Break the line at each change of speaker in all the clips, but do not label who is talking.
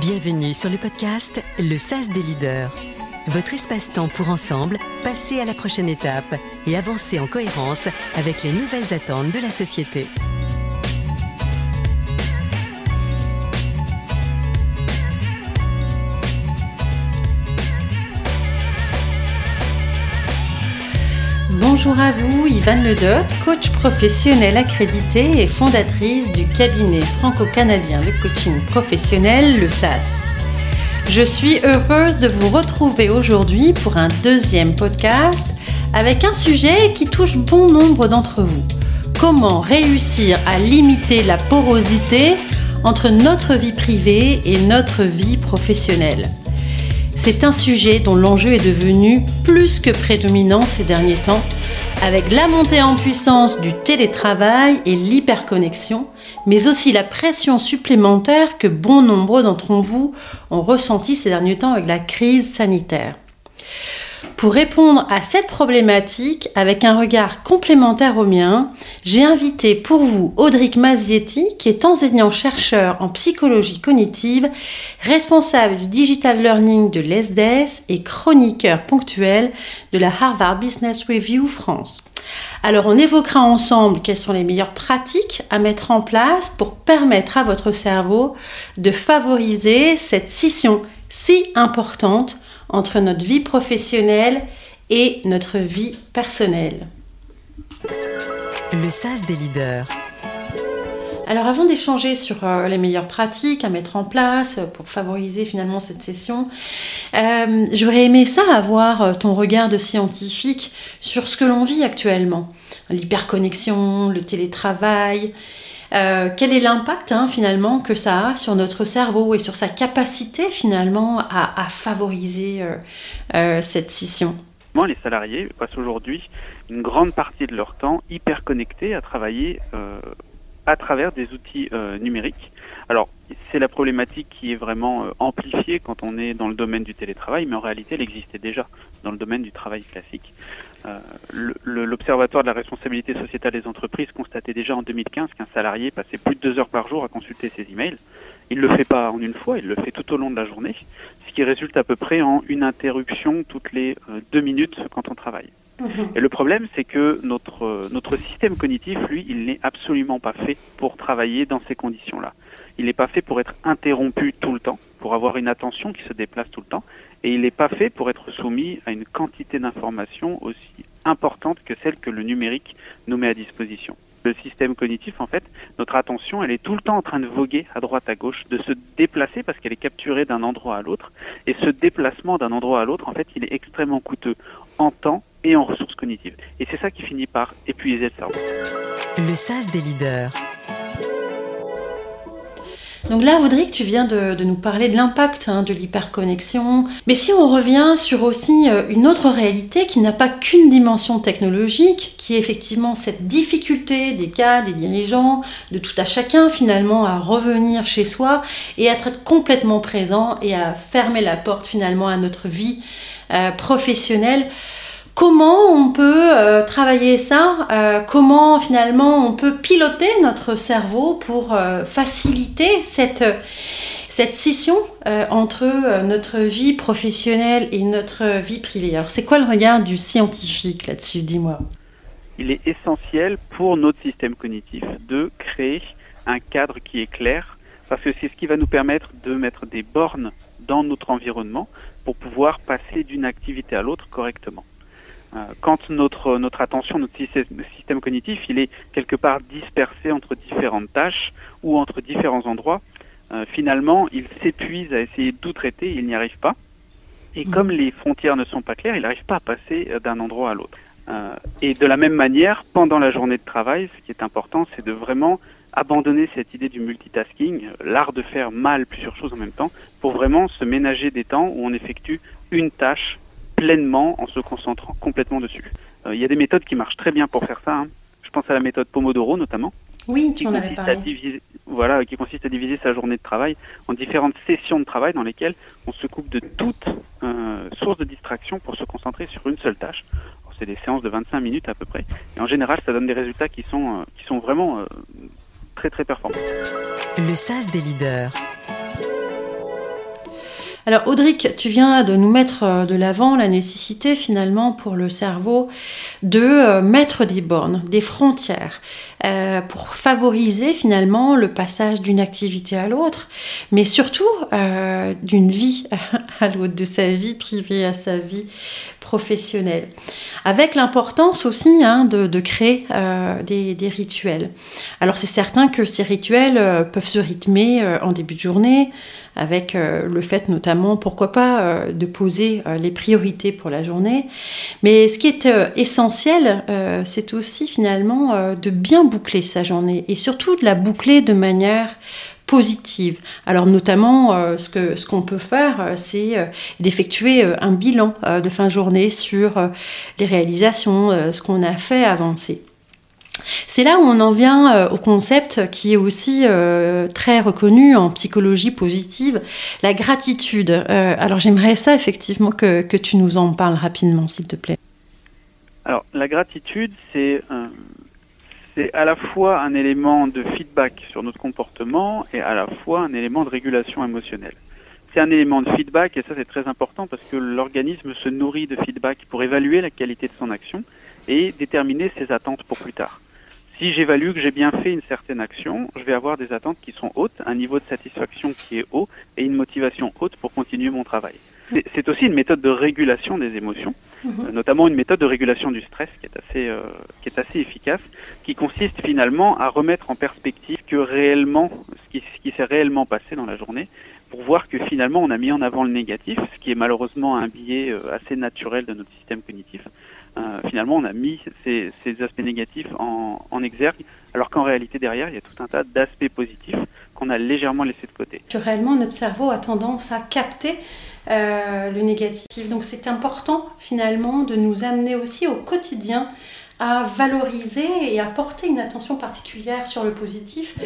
Bienvenue sur le podcast Le SAS des leaders. Votre espace-temps pour ensemble passer à la prochaine étape et avancer en cohérence avec les nouvelles attentes de la société.
Bonjour à vous, Yvan Ledoc, coach professionnel accrédité et fondatrice du cabinet franco-canadien de coaching professionnel, le SAS. Je suis heureuse de vous retrouver aujourd'hui pour un deuxième podcast avec un sujet qui touche bon nombre d'entre vous. Comment réussir à limiter la porosité entre notre vie privée et notre vie professionnelle? C'est un sujet dont l'enjeu est devenu plus que prédominant ces derniers temps, avec la montée en puissance du télétravail et l'hyperconnexion, mais aussi la pression supplémentaire que bon nombre d'entre vous ont ressenti ces derniers temps avec la crise sanitaire. Pour répondre à cette problématique avec un regard complémentaire au mien, j'ai invité pour vous Audric Mazietti, qui est enseignant-chercheur en psychologie cognitive, responsable du digital learning de l'ESDES et chroniqueur ponctuel de la Harvard Business Review France. Alors on évoquera ensemble quelles sont les meilleures pratiques à mettre en place pour permettre à votre cerveau de favoriser cette scission si importante entre notre vie professionnelle et notre vie personnelle.
Le SAS des leaders.
Alors avant d'échanger sur euh, les meilleures pratiques à mettre en place pour favoriser finalement cette session, euh, j'aurais aimé ça avoir euh, ton regard de scientifique sur ce que l'on vit actuellement. L'hyperconnexion, le télétravail, euh, quel est l'impact hein, finalement que ça a sur notre cerveau et sur sa capacité finalement à, favoriser euh, euh, cette scission?
Les salariés passent aujourd'hui une grande partie de leur temps hyper connectés à travailler à travers des outils numériques. Alors, c'est la problématique qui est vraiment amplifiée quand on est dans le domaine du télétravail, mais en réalité, elle existait déjà dans le domaine du travail classique. Euh, L'Observatoire de la responsabilité sociétale des entreprises constatait déjà en 2015 qu'un salarié passait plus de deux heures par jour à consulter ses emails. Il ne le fait pas en une fois, il le fait tout au long de la journée, ce qui résulte à peu près en une interruption toutes les euh, deux minutes quand on travaille. Mhm. Et le problème, c'est que notre, euh, notre système cognitif, lui, il n'est absolument pas fait pour travailler dans ces conditions-là. Il n'est pas fait pour être interrompu tout le temps, pour avoir une attention qui se déplace tout le temps, et il n'est pas fait pour être soumis à une quantité d'informations aussi importante que celle que le numérique nous met à disposition. Le système cognitif, en fait, notre attention, elle est tout le temps en train de voguer à droite, à gauche, de se déplacer parce qu'elle est capturée d'un endroit à l'autre. Et ce déplacement d'un endroit à l'autre, en fait, il est extrêmement coûteux en temps et en ressources cognitives. Et c'est ça qui finit par épuiser le cerveau.
Le SAS des leaders.
Donc là, Audrey, tu viens de, nous parler de l'impact hein, de l'hyperconnexion. Mais si on revient sur aussi euh, une autre réalité qui n'a pas qu'une dimension technologique, qui est effectivement cette difficulté des cas, des dirigeants, de tout à chacun finalement à revenir chez soi et à être complètement présent et à fermer la porte finalement à notre vie euh, professionnelle. Comment on peut euh, travailler ça euh, Comment finalement on peut piloter notre cerveau pour euh, faciliter cette, cette scission entre notre vie professionnelle et notre vie privée Alors c'est quoi le regard du scientifique là-dessus Dis-moi?
Il est essentiel pour notre système cognitif de créer un cadre qui est clair parce que c'est ce qui va nous permettre de mettre des bornes dans notre environnement pour pouvoir passer d'une activité à l'autre correctement. Euh, quand notre, notre attention, notre système cognitif, il est quelque part dispersé entre différentes tâches ou entre différents endroits, euh, finalement, il s'épuise à essayer de tout traiter, il n'y arrive pas. Et mm. comme les frontières ne sont pas claires, il n'arrive pas à passer euh, d'un endroit à l'autre. et de la même manière, pendant la journée de travail, ce qui est important, c'est de vraiment abandonner cette idée du multitasking, l'art de faire mal plusieurs choses en même temps, pour vraiment se ménager des temps où on effectue une tâche pleinement en se concentrant complètement dessus. Euh, il y a des méthodes qui marchent très bien pour faire ça. Hein. Je pense à la méthode Pomodoro notamment.
Oui, tu en avais parlé.
voilà, qui consiste à diviser sa journée de travail en différentes sessions de travail dans lesquelles on se coupe de toute euh, source de distraction pour se concentrer sur une seule tâche. C'est des séances de 25 minutes à peu près. Et en général, ça donne des résultats qui sont, euh, qui sont vraiment très très performants.
Le SAS des leaders.
Alors Audric, tu viens de nous mettre euh, de l'avant la nécessité finalement pour le cerveau de euh, mettre des bornes, des frontières, euh, pour favoriser finalement le passage d'une activité à l'autre, mais surtout d'une vie à l'autre, de sa vie privée à sa vie professionnelle. Avec l'importance aussi hein, de, créer des, des, rituels. Alors c'est certain que ces rituels peuvent se rythmer en début de journée, avec euh, le fait notamment, pourquoi pas, euh, de poser euh, les priorités pour la journée. Mais ce qui est essentiel, c'est aussi finalement de bien boucler sa journée et surtout de la boucler de manière positive. Alors notamment, ce que ce qu'on peut faire, c'est d'effectuer un bilan de fin journée sur les réalisations, ce qu'on a fait avancer. C'est là où on en vient euh, au concept qui est aussi euh, très reconnu en psychologie positive, la gratitude. Euh, alors j'aimerais ça effectivement que, tu nous en parles rapidement, s'il te plaît.
Alors la gratitude, c'est c'est à la fois un élément de feedback sur notre comportement et à la fois un élément de régulation émotionnelle. C'est un élément de feedback et ça c'est très important parce que l'organisme se nourrit de feedback pour évaluer la qualité de son action et déterminer ses attentes pour plus tard. Si j'évalue que j'ai bien fait une certaine action, je vais avoir des attentes qui sont hautes, un niveau de satisfaction qui est haut et une motivation haute pour continuer mon travail. C'est aussi une méthode de régulation des émotions, mhm. euh, notamment une méthode de régulation du stress qui est assez, euh, qui est assez efficace, qui consiste finalement à remettre en perspective que réellement, ce qui, ce qui s'est réellement passé dans la journée, pour voir que finalement on a mis en avant le négatif, ce qui est malheureusement un biais euh, assez naturel de notre système cognitif. Euh, finalement, on a mis ces, aspects négatifs en, exergue, alors qu'en réalité, derrière, il y a tout un tas d'aspects positifs qu'on a légèrement laissés de côté.
Naturellement, notre cerveau a tendance à capter euh, le négatif. Donc, c'est important, finalement, de nous amener aussi au quotidien à valoriser et à porter une attention particulière sur le positif.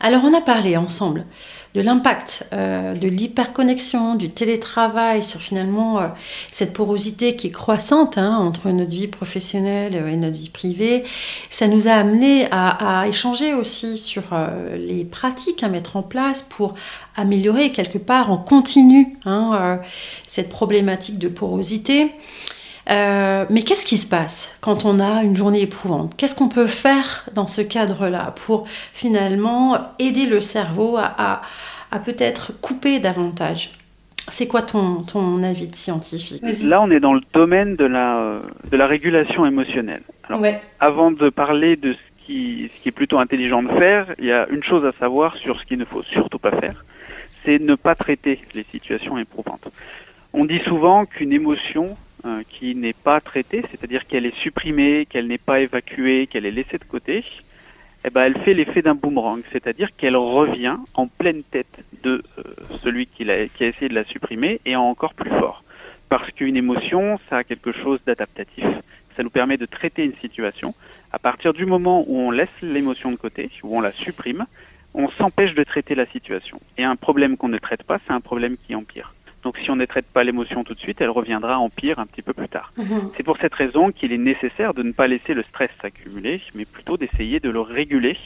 Alors on a parlé ensemble de l'impact euh, de l'hyperconnexion, du télétravail sur finalement euh, cette porosité qui est croissante hein, entre notre vie professionnelle et notre vie privée. Ça nous a amené à, échanger aussi sur euh, les pratiques à mettre en place pour améliorer quelque part en continu hein, cette problématique de porosité. Euh, mais qu'est-ce qui se passe quand on a une journée éprouvante? Qu'est-ce qu'on peut faire dans ce cadre-là pour finalement aider le cerveau à, peut-être couper davantage? C'est quoi ton, ton avis de scientifique
Là, on est dans le domaine de la, de la régulation émotionnelle. Avant de parler de ce qui, ce qui est plutôt intelligent de faire, il y a une chose à savoir sur ce qu'il ne faut surtout pas faire, c'est ne pas traiter les situations éprouvantes. On dit souvent qu'une émotion, euh, qui n'est pas traitée, c'est-à-dire qu'elle est supprimée, qu'elle n'est pas évacuée, qu'elle est laissée de côté, eh ben, elle fait l'effet d'un boomerang, c'est-à-dire qu'elle revient en pleine tête de euh, celui qui a, qui a essayé de la supprimer et encore plus fort. Parce qu'une émotion, ça a quelque chose d'adaptatif. Ça nous permet de traiter une situation. À partir du moment où on laisse l'émotion de côté, où on la supprime, on s'empêche de traiter la situation. Et un problème qu'on ne traite pas, c'est un problème qui empire. Donc si on ne traite pas l'émotion tout de suite, elle reviendra en pire un petit peu plus tard. Mhm. C'est pour cette raison qu'il est nécessaire de ne pas laisser le stress s'accumuler, mais plutôt d'essayer de le réguler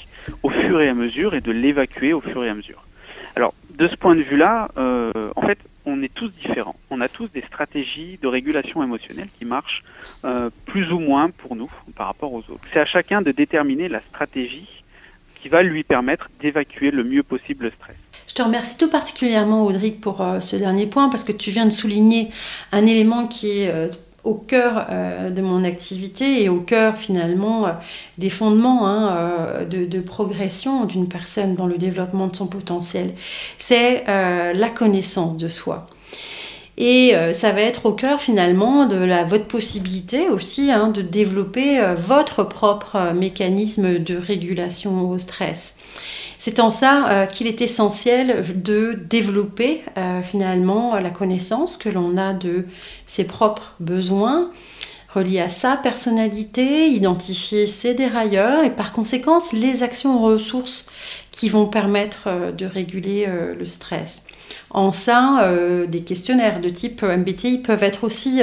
au fur et à mesure et de l'évacuer au fur et à mesure. Alors de ce point de vue-là, euh, en fait, on est tous différents. On a tous des stratégies de régulation émotionnelle qui marchent euh, plus ou moins pour nous par rapport aux autres. C'est à chacun de déterminer la stratégie qui va lui permettre d'évacuer le mieux possible le stress.
Je te remercie tout particulièrement, Audric, pour euh, ce dernier point, parce que tu viens de souligner un élément qui est euh, au cœur euh, de mon activité et au cœur finalement des fondements hein, de, progression d'une personne dans le développement de son potentiel. C'est la connaissance de soi. Et ça va être au cœur finalement de votre possibilité aussi hein, de développer votre propre mécanisme de régulation au stress. C'est en ça euh, qu'il est essentiel de développer euh, finalement la connaissance que l'on a de ses propres besoins reliés à sa personnalité, identifier ses dérailleurs et par conséquent les actions ressources qui vont permettre euh, de réguler le stress. En ça, des questionnaires de type MBTI peuvent être aussi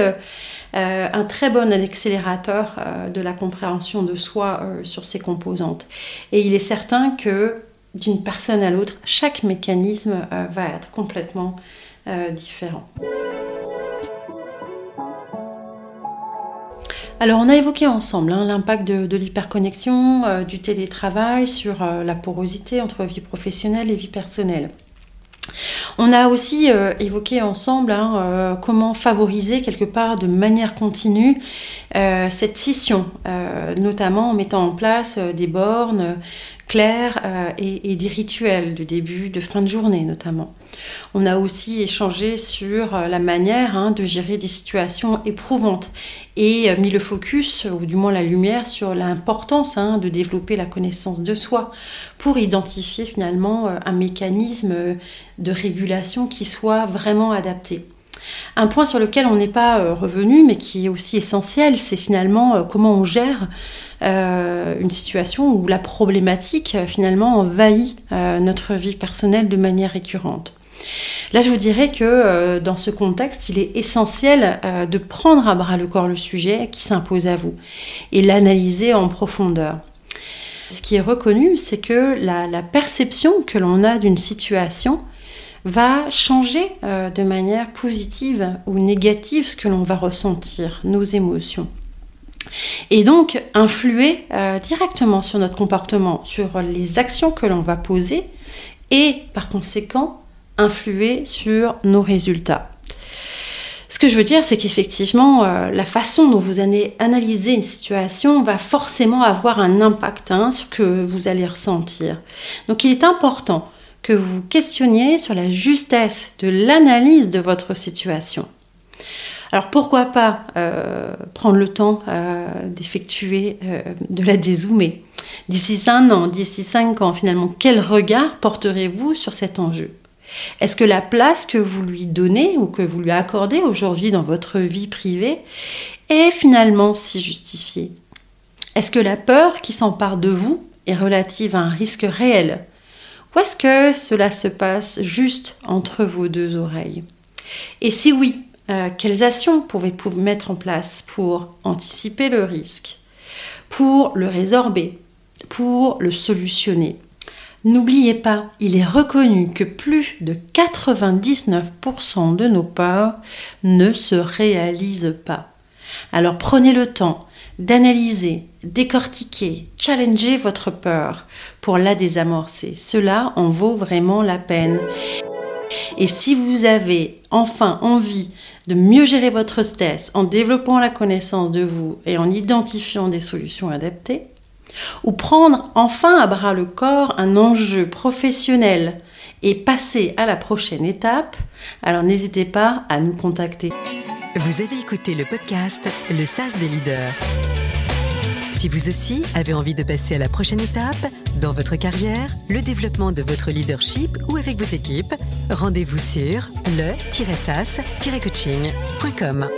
un très bon accélérateur de la compréhension de soi sur ses composantes. Et il est certain que d'une personne à l'autre, chaque mécanisme va être complètement différent. Alors, on a évoqué ensemble hein, l'impact de, l'hyperconnexion, euh, du télétravail sur euh, la porosité entre vie professionnelle et vie personnelle. On a aussi euh, évoqué ensemble hein, comment favoriser quelque part de manière continue cette scission, notamment en mettant en place des bornes claires et, et, des rituels de début, de fin de journée notamment. On a aussi échangé sur euh, la manière hein, de gérer des situations éprouvantes et euh, mis le focus, ou du moins la lumière, sur l'importance hein, de développer la connaissance de soi pour identifier finalement euh, un mécanisme de régulation qui soit vraiment adapté. Un point sur lequel on n'est pas revenu, mais qui est aussi essentiel, c'est finalement comment on gère une situation où la problématique finalement envahit notre vie personnelle de manière récurrente. Là, je vous dirais que euh, dans ce contexte, il est essentiel euh, de prendre à bras le corps le sujet qui s'impose à vous et l'analyser en profondeur. Ce qui est reconnu, c'est que la, perception que l'on a d'une situation va changer euh, de manière positive ou négative ce que l'on va ressentir, nos émotions. Et donc influer directement sur notre comportement, sur les actions que l'on va poser et par conséquent influer sur nos résultats. Ce que je veux dire, c'est qu'effectivement, euh, la façon dont vous allez analyser une situation va forcément avoir un impact hein, sur ce que vous allez ressentir. Donc il est important que vous questionniez sur la justesse de l'analyse de votre situation. Alors pourquoi pas euh, prendre le temps euh, d'effectuer, de la dézoomer? D'ici un an, d'ici cinq ans, finalement, quel regard porterez-vous sur cet enjeu? Est-ce que la place que vous lui donnez ou que vous lui accordez aujourd'hui dans votre vie privée est finalement si justifiée? Est-ce que la peur qui s'empare de vous est relative à un risque réel Ou est-ce que cela se passe juste entre vos deux oreilles? Et si oui, euh, quelles actions pouvez-vous mettre en place pour anticiper le risque, pour le résorber, pour le solutionner? N'oubliez pas, il est reconnu que plus de 99% de nos peurs ne se réalisent pas. Alors prenez le temps d'analyser, décortiquer, challenger votre peur pour la désamorcer. Cela en vaut vraiment la peine. Et si vous avez enfin envie de mieux gérer votre stress en développant la connaissance de vous et en identifiant des solutions adaptées, ou prendre enfin à bras le corps un enjeu professionnel et passer à la prochaine étape, alors n'hésitez pas à nous contacter.
Vous avez écouté le podcast Le SAS des leaders. Si vous aussi avez envie de passer à la prochaine étape dans votre carrière, le développement de votre leadership ou avec vos équipes, rendez-vous sur le-sas-coaching.com.